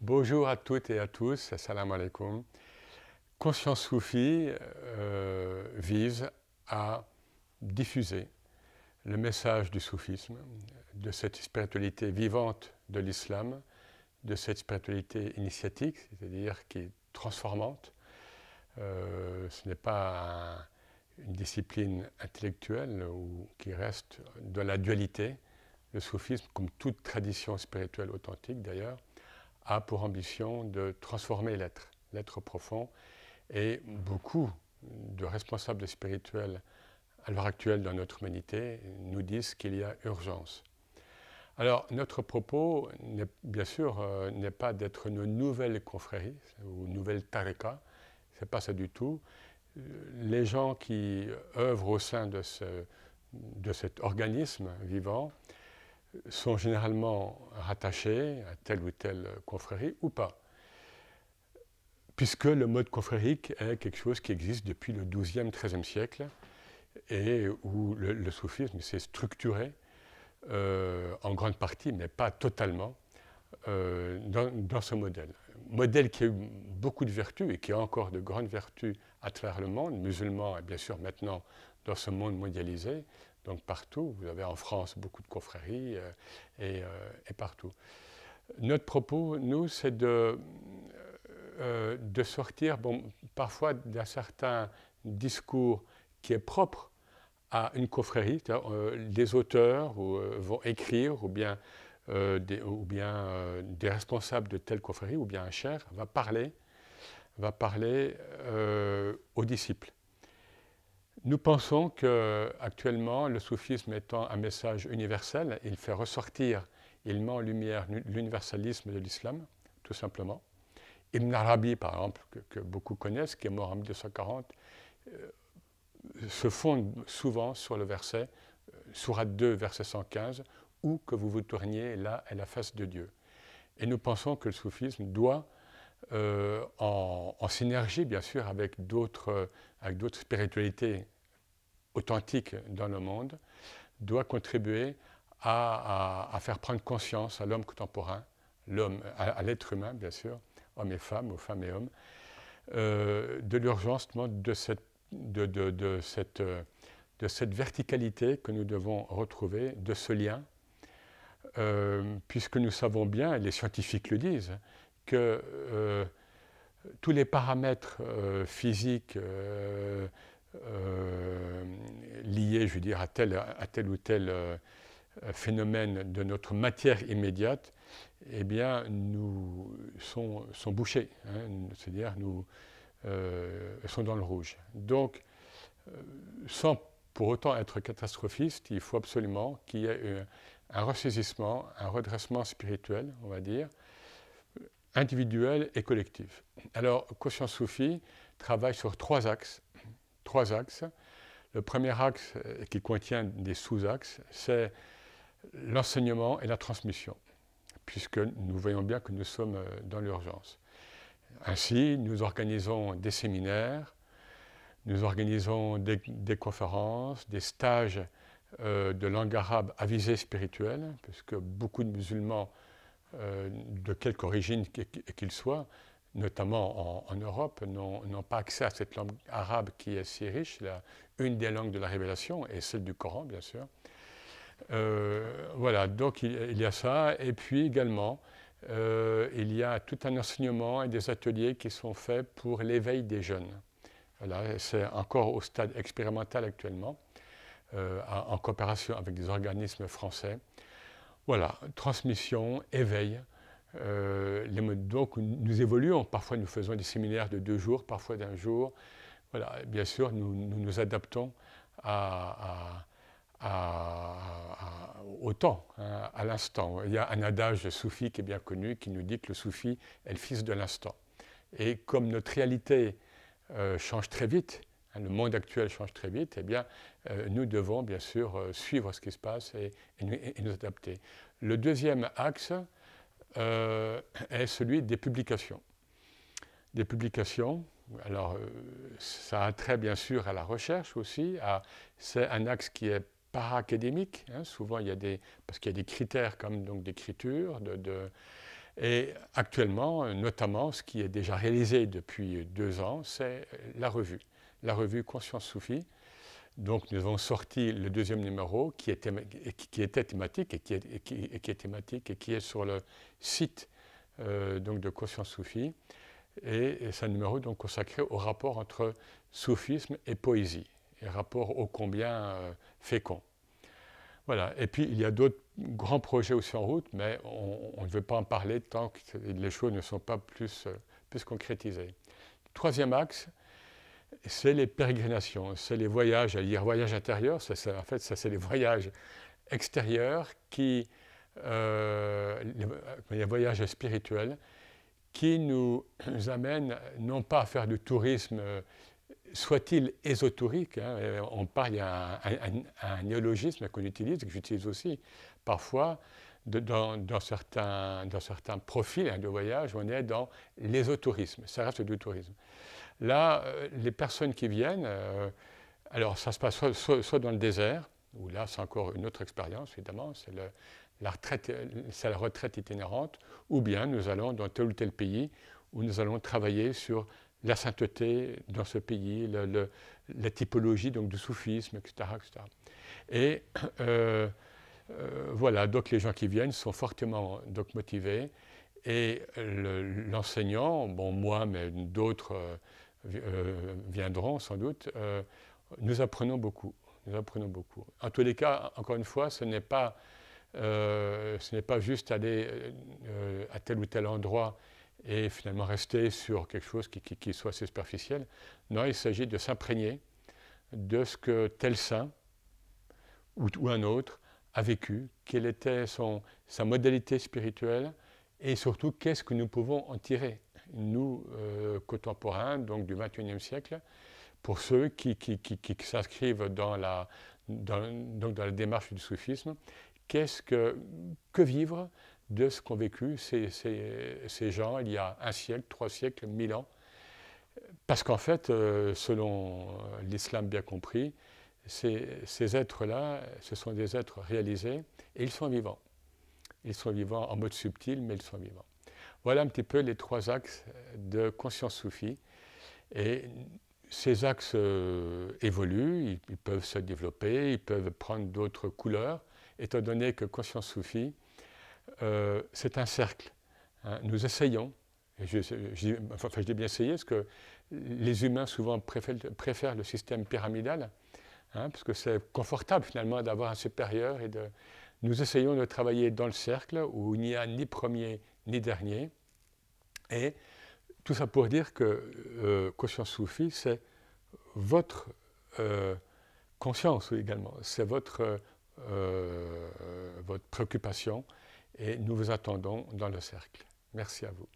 Bonjour à toutes et à tous, assalamu alaikum. Conscience Soufi euh, vise à diffuser le message du soufisme, de cette spiritualité vivante de l'islam, de cette spiritualité initiatique, c'est-à-dire qui est transformante. Euh, ce n'est pas une discipline intellectuelle ou qui reste dans la dualité. Le soufisme, comme toute tradition spirituelle authentique d'ailleurs, a pour ambition de transformer l'être, l'être profond. Et beaucoup de responsables spirituels à l'heure actuelle dans notre humanité nous disent qu'il y a urgence. Alors notre propos, bien sûr, euh, n'est pas d'être une nouvelle confrérie ou une nouvelle tareka, ce n'est pas ça du tout. Les gens qui œuvrent au sein de, ce, de cet organisme vivant sont généralement rattachés à telle ou telle confrérie ou pas. Puisque le mode confrérique est quelque chose qui existe depuis le XIIe, XIIIe siècle et où le, soufisme s'est structuré euh, en grande partie, mais pas totalement, euh, dans, dans, ce modèle. Modèle qui a eu beaucoup de vertus et qui a encore de grandes vertus à travers le monde, musulman et bien sûr maintenant dans ce monde mondialisé, donc partout, vous avez en France beaucoup de confréries euh, et, euh, et, partout. Notre propos, nous, c'est de, euh, de sortir bon, parfois d'un certain discours qui est propre à une confrérie. des auteurs vont écrire ou bien, des, ou bien des responsables de telle confrérie ou bien un cher va parler, va parler aux disciples. Nous pensons qu'actuellement, le soufisme étant un message universel, il fait ressortir, il met en lumière l'universalisme de l'islam, tout simplement. Ibn Arabi, par exemple, que, beaucoup connaissent, qui est mort en 1240, euh, se fonde souvent sur le verset, euh, Surat 2, verset 115, où que vous vous tourniez, là est la face de Dieu. Et nous pensons que le soufisme doit euh, en, synergie, bien sûr, avec d'autres, avec d'autres spiritualités authentiques dans le monde, doit contribuer à, faire prendre conscience à l'homme contemporain, l'homme, à, l'être humain, bien sûr, hommes et femmes, aux femmes et hommes, euh, de l'urgence de cette, de, cette, de cette verticalité que nous devons retrouver, de ce lien, euh, puisque nous savons bien, et les scientifiques le disent, que euh, tous les paramètres euh, physiques euh, liés, je veux dire, à tel, à tel ou tel phénomène de notre matière immédiate, eh bien, nous sont, bouchés, hein, c'est-à-dire nous sont dans le rouge. Donc, sans pour autant être catastrophiste, il faut absolument qu'il y ait un ressaisissement, un redressement spirituel, on va dire, individuelle et collective. Alors, Conscience Soufi travaille sur trois axes. Trois axes. Le premier axe, euh, qui contient des sous-axes, c'est l'enseignement et la transmission, puisque nous voyons bien que nous sommes euh, dans l'urgence. Ainsi, nous organisons des séminaires, nous organisons des, conférences, des stages euh, de langue arabe à visée spirituelle, puisque beaucoup de musulmans euh, de quelque origine qu'il soit, notamment en, Europe, n'ont pas accès à cette langue arabe qui est si riche, une des langues de la révélation, et celle du Coran, bien sûr. Euh, voilà, donc il, y a ça, et puis également, euh, il y a tout un enseignement et des ateliers qui sont faits pour l'éveil des jeunes. Voilà, c'est encore au stade expérimental actuellement, en coopération avec des organismes français. Voilà, transmission, éveil. Euh, donc nous évoluons, parfois nous faisons des séminaires de deux jours, parfois d'un jour. Voilà, bien sûr, nous nous, adaptons au temps, hein, à l'instant. Il y a un adage soufi qui est bien connu qui nous dit que le soufi est le fils de l'instant. Et comme notre réalité euh, change très vite, le monde actuel change très vite, eh bien, euh, nous devons bien sûr euh, suivre ce qui se passe et, nous, adapter. Le deuxième axe euh, est celui des publications. Des publications, alors ça a trait bien sûr à la recherche aussi, c'est un axe qui est para-académique, hein. souvent il y a des, parce qu'il y a des critères comme donc d'écriture, Et actuellement, notamment, ce qui est déjà réalisé depuis deux ans, c'est la revue, la revue Conscience Soufie. Donc nous avons sorti le deuxième numéro qui, était thématique et qui est, thématique et qui est sur le site euh, donc de Conscience Soufie. Et, c'est un numéro donc consacré au rapport entre soufisme et poésie, et rapport ô combien euh, fécond. Voilà. Et puis il y a d'autres grands projets aussi en route, mais on, ne veut pas en parler tant que les choses ne sont pas plus, euh, plus concrétisées. Troisième axe, c'est les pérégrinations, c'est les voyages, à dire voyages intérieurs, en fait, ça c'est les voyages extérieurs qui, euh, les, voyages spirituels, qui nous amènent non pas à faire du tourisme, soit-il ésotérique, hein, on parle, il y a un, néologisme qu'on utilise, que j'utilise aussi parfois, dans, certains, dans certains profils hein, de voyage, on est dans l'ésotourisme, ça reste du tourisme. Là, euh, les personnes qui viennent, euh, alors ça se passe soit, dans le désert, où là c'est encore une autre expérience évidemment, c'est la, retraite, la retraite itinérante, ou bien nous allons dans tel ou tel pays où nous allons travailler sur la sainteté dans ce pays, la typologie donc, du soufisme, etc. Et euh, voilà, donc les gens qui viennent sont fortement donc, motivés et l'enseignant, bon moi, mais d'autres euh, viendront sans doute, euh, nous apprenons beaucoup. Nous apprenons beaucoup. En tous les cas, encore une fois, ce n'est pas, euh, ce pas juste aller à tel ou tel endroit et finalement rester sur quelque chose qui, qui, soit superficiel. Non, il s'agit de s'imprégner de ce que tel saint ou, ou, un autre a vécu, quelle était son, sa modalité spirituelle et surtout qu'est-ce que nous pouvons en tirer nous, euh, contemporains, donc du XXIe siècle, pour ceux qui, s'inscrivent dans la, démarche du soufisme, qu'est-ce que, vivre de ce qu'ont vécu ces, ces, gens il y a un siècle, trois siècles, mille ans? Parce qu'en fait, euh, selon l'islam bien compris, ces, ces êtres-là, ce sont des êtres réalisés et ils sont vivants. Ils sont vivants en mode subtil, mais ils sont vivants. Voilà un petit peu les trois axes de conscience soufie. Et ces axes euh, évoluent, ils, peuvent se développer, ils peuvent prendre d'autres couleurs, étant donné que conscience soufie, euh, c'est un cercle. Hein. Nous essayons, enfin, je dis bien essayer, parce que les humains souvent préfèrent, le système pyramidal, hein, parce que c'est confortable finalement d'avoir un supérieur. Et de, nous essayons de travailler dans le cercle où il n'y a ni premier ni dernier. Et tout ça pour dire que euh, conscience soufie, c'est votre euh, conscience également, c'est votre, euh, votre préoccupation et nous vous attendons dans le cercle. Merci à vous.